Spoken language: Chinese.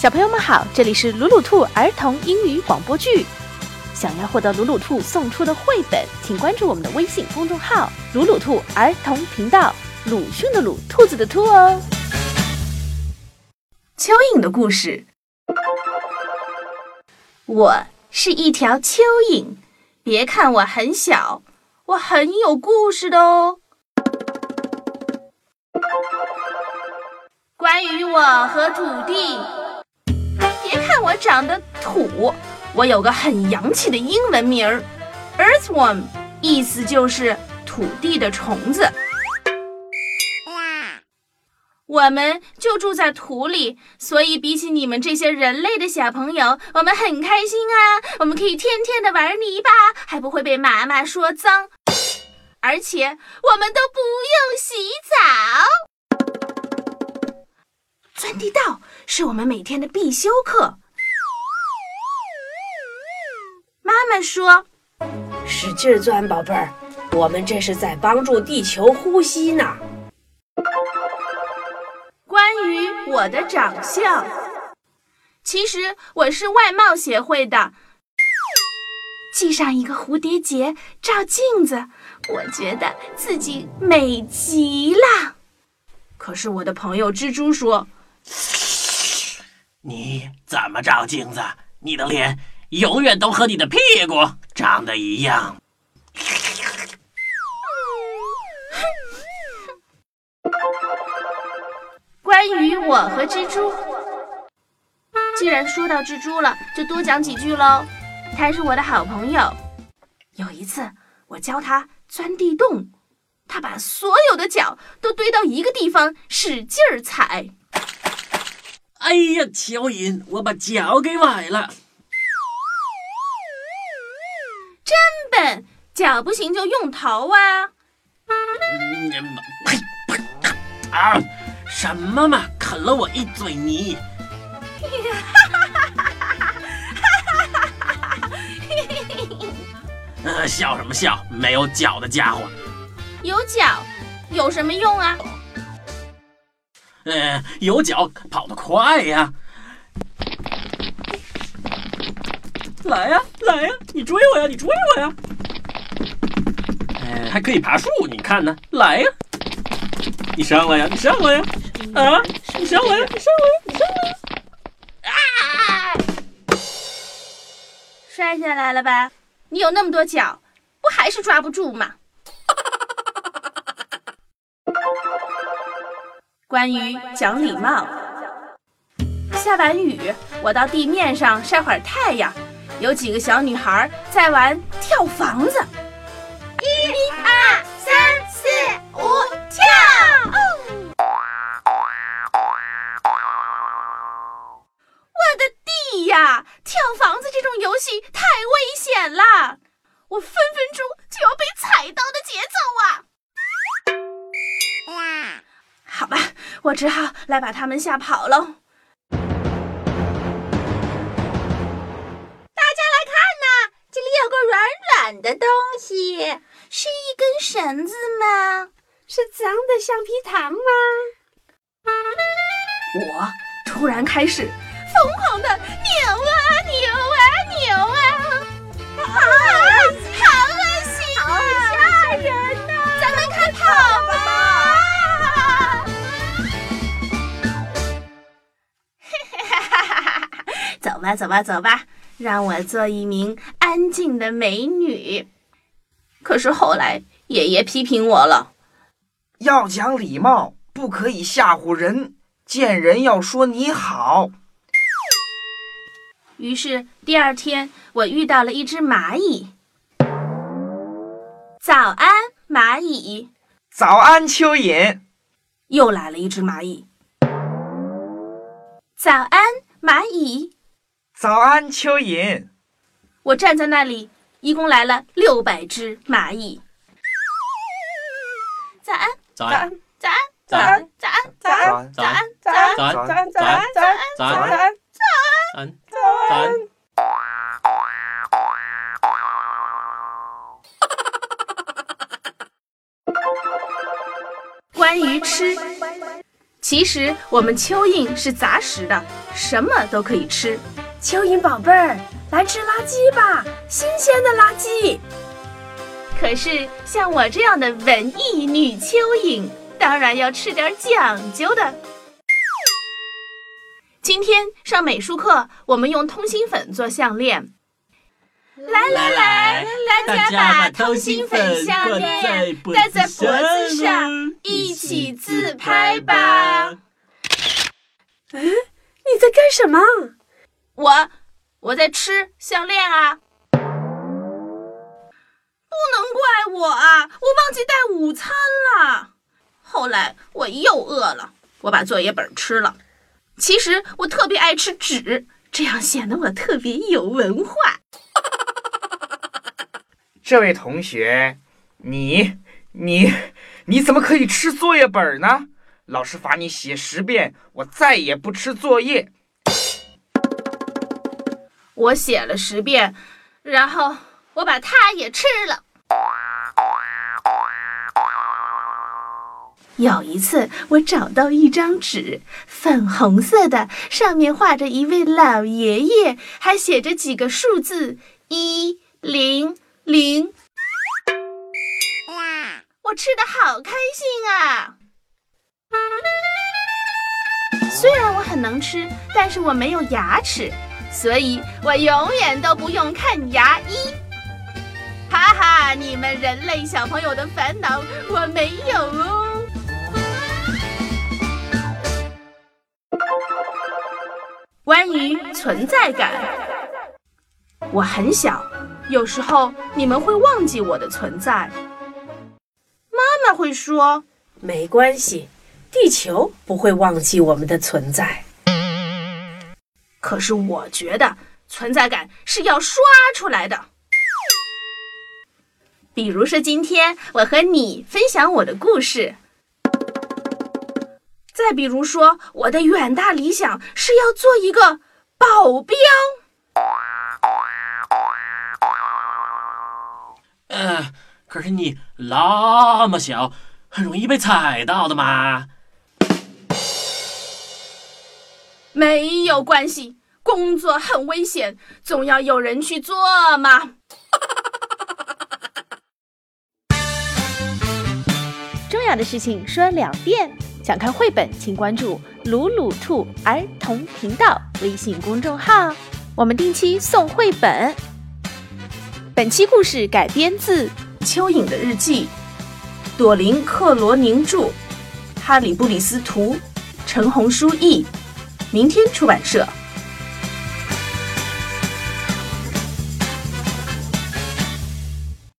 小朋友们好，这里是鲁鲁兔儿童英语广播剧。想要获得鲁鲁兔送出的绘本，请关注我们的微信公众号“鲁鲁兔儿童频道”。鲁迅的鲁，兔子的兔哦。蚯蚓的故事。我是一条蚯蚓，别看我很小，我很有故事的哦。关于我和土地，我长得土，我有个很洋气的英文名儿，Earthworm，意思就是土地的虫子。我们就住在土里，所以比起你们这些人类的小朋友，我们很开心啊！我们可以天天的玩泥巴，还不会被妈妈说脏，而且我们都不用洗澡。钻地道是我们每天的必修课。说：“使劲钻，宝贝儿，我们这是在帮助地球呼吸呢。”关于我的长相，其实我是外貌协会的。系上一个蝴蝶结，照镜子，我觉得自己美极了。可是我的朋友蜘蛛说。你怎么照镜子？你的脸永远都和你的屁股长得一样。关于我和蜘蛛，既然说到蜘蛛了，就多讲几句喽。它是我的好朋友。有一次，我教它钻地洞，它把所有的脚都堆到一个地方，使劲儿踩。哎呀，蚯蚓，我把脚给崴了！笨，脚不行就用头啊！呸呸啊！什么嘛，啃了我一嘴泥！笑什么笑？没有脚的家伙！有脚有什么用啊？呃，有脚跑得快呀！来呀，来呀，你追我呀，你追我呀！还可以爬树，你看呢？来呀，你上来呀，你上来呀！啊，你上来呀，你上来呀，你上来！啊！摔下来了吧？你有那么多脚，不还是抓不住吗？关于讲礼貌，下完雨，我到地面上晒会儿太阳。有几个小女孩在玩跳房子，呀，跳房子这种游戏太危险了，我分分钟就要被踩到的节奏啊！好吧，我只好来把他们吓跑喽。大家来看呐，这里有个软软的东西，是一根绳子吗？是脏的橡皮糖吗？我突然开始疯狂的走吧，走吧，走吧，让我做一名安静的美女。可是后来爷爷批评我了，要讲礼貌，不可以吓唬人，见人要说你好。于是第二天，我遇到了一只蚂蚁。早安，蚂蚁。早安，蚯蚓。又来了一只蚂蚁。早安，蚂蚁。早安，蚯蚓。我站在那里，一共来了六百只蚂蚁。早安，早安，早安，早安，早安，早安，早安，早安，早安，早安，早安，早安，早安，早安，早安。关于吃。其实我们蚯蚓是杂食的，什么都可以吃。蚯蚓宝贝儿，来吃垃圾吧，新鲜的垃圾。可是像我这样的文艺女蚯蚓，当然要吃点讲究的。今天上美术课，我们用通心粉做项链。来来来，大家把通心粉项链戴在脖子上，一起自拍吧。嗯，你在干什么？我我在吃项链啊。不能怪我啊，我忘记带午餐了。后来我又饿了，我把作业本吃了。其实我特别爱吃纸，这样显得我特别有文化。这位同学，你你你怎么可以吃作业本呢？老师罚你写十遍，我再也不吃作业。我写了十遍，然后我把它也吃了。有一次，我找到一张纸，粉红色的，上面画着一位老爷爷，还写着几个数字：一零。零，我吃的好开心啊！虽然我很能吃，但是我没有牙齿，所以我永远都不用看牙医。哈哈，你们人类小朋友的烦恼我没有哦。关于存在感，我很小。有时候你们会忘记我的存在，妈妈会说：“没关系，地球不会忘记我们的存在。”可是我觉得存在感是要刷出来的。比如说，今天我和你分享我的故事；再比如说，我的远大理想是要做一个保镖。呃，可是你那么小，很容易被踩到的嘛。没有关系，工作很危险，总要有人去做嘛。重要的事情说两遍。想看绘本，请关注“鲁鲁兔儿童频道”微信公众号，我们定期送绘本。本期故事改编自《蚯蚓的日记》，朵琳·克罗宁著，哈里布里斯图，陈红书译，明天出版社。